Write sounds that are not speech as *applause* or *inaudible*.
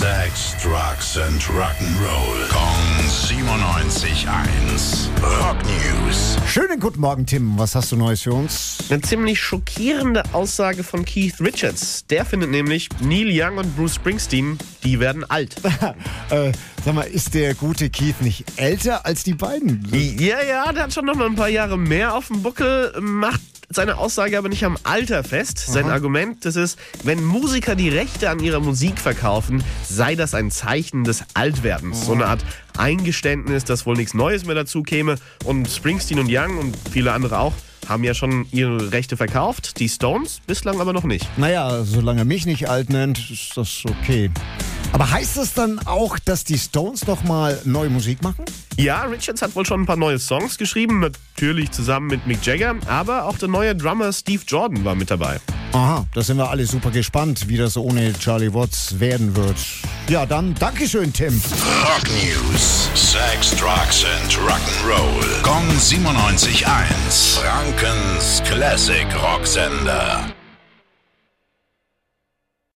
Sex, Drugs and Rock'n'Roll. Kong 97.1. Rock News. Schönen guten Morgen, Tim. Was hast du Neues für uns? Eine ziemlich schockierende Aussage von Keith Richards. Der findet nämlich, Neil Young und Bruce Springsteen, die werden alt. *laughs* äh, sag mal, ist der gute Keith nicht älter als die beiden? Ja, ja, der hat schon noch mal ein paar Jahre mehr auf dem Buckel, macht seine Aussage aber nicht am Alter fest. Sein Aha. Argument, das ist, wenn Musiker die Rechte an ihrer Musik verkaufen, sei das ein Zeichen des Altwerdens. So eine Art Eingeständnis, dass wohl nichts Neues mehr dazu käme. Und Springsteen und Young und viele andere auch haben ja schon ihre Rechte verkauft. Die Stones bislang aber noch nicht. Naja, solange er mich nicht alt nennt, ist das okay. Aber heißt das dann auch, dass die Stones noch mal neue Musik machen? Ja, Richards hat wohl schon ein paar neue Songs geschrieben, natürlich zusammen mit Mick Jagger, aber auch der neue Drummer Steve Jordan war mit dabei. Aha, da sind wir alle super gespannt, wie das ohne Charlie Watts werden wird. Ja, dann Dankeschön, Tim. Rock News. Sex, Drugs and Rock'n'Roll. Kong 97.1. Frankens Classic Rocksender.